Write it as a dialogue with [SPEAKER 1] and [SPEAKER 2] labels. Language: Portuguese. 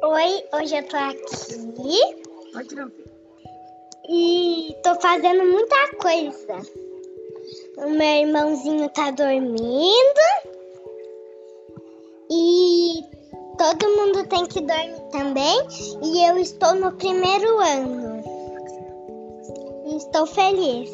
[SPEAKER 1] Oi, hoje eu tô aqui
[SPEAKER 2] Pode não.
[SPEAKER 1] e tô fazendo muita coisa. O meu irmãozinho tá dormindo e todo mundo tem que dormir também. E eu estou no primeiro ano. E estou feliz.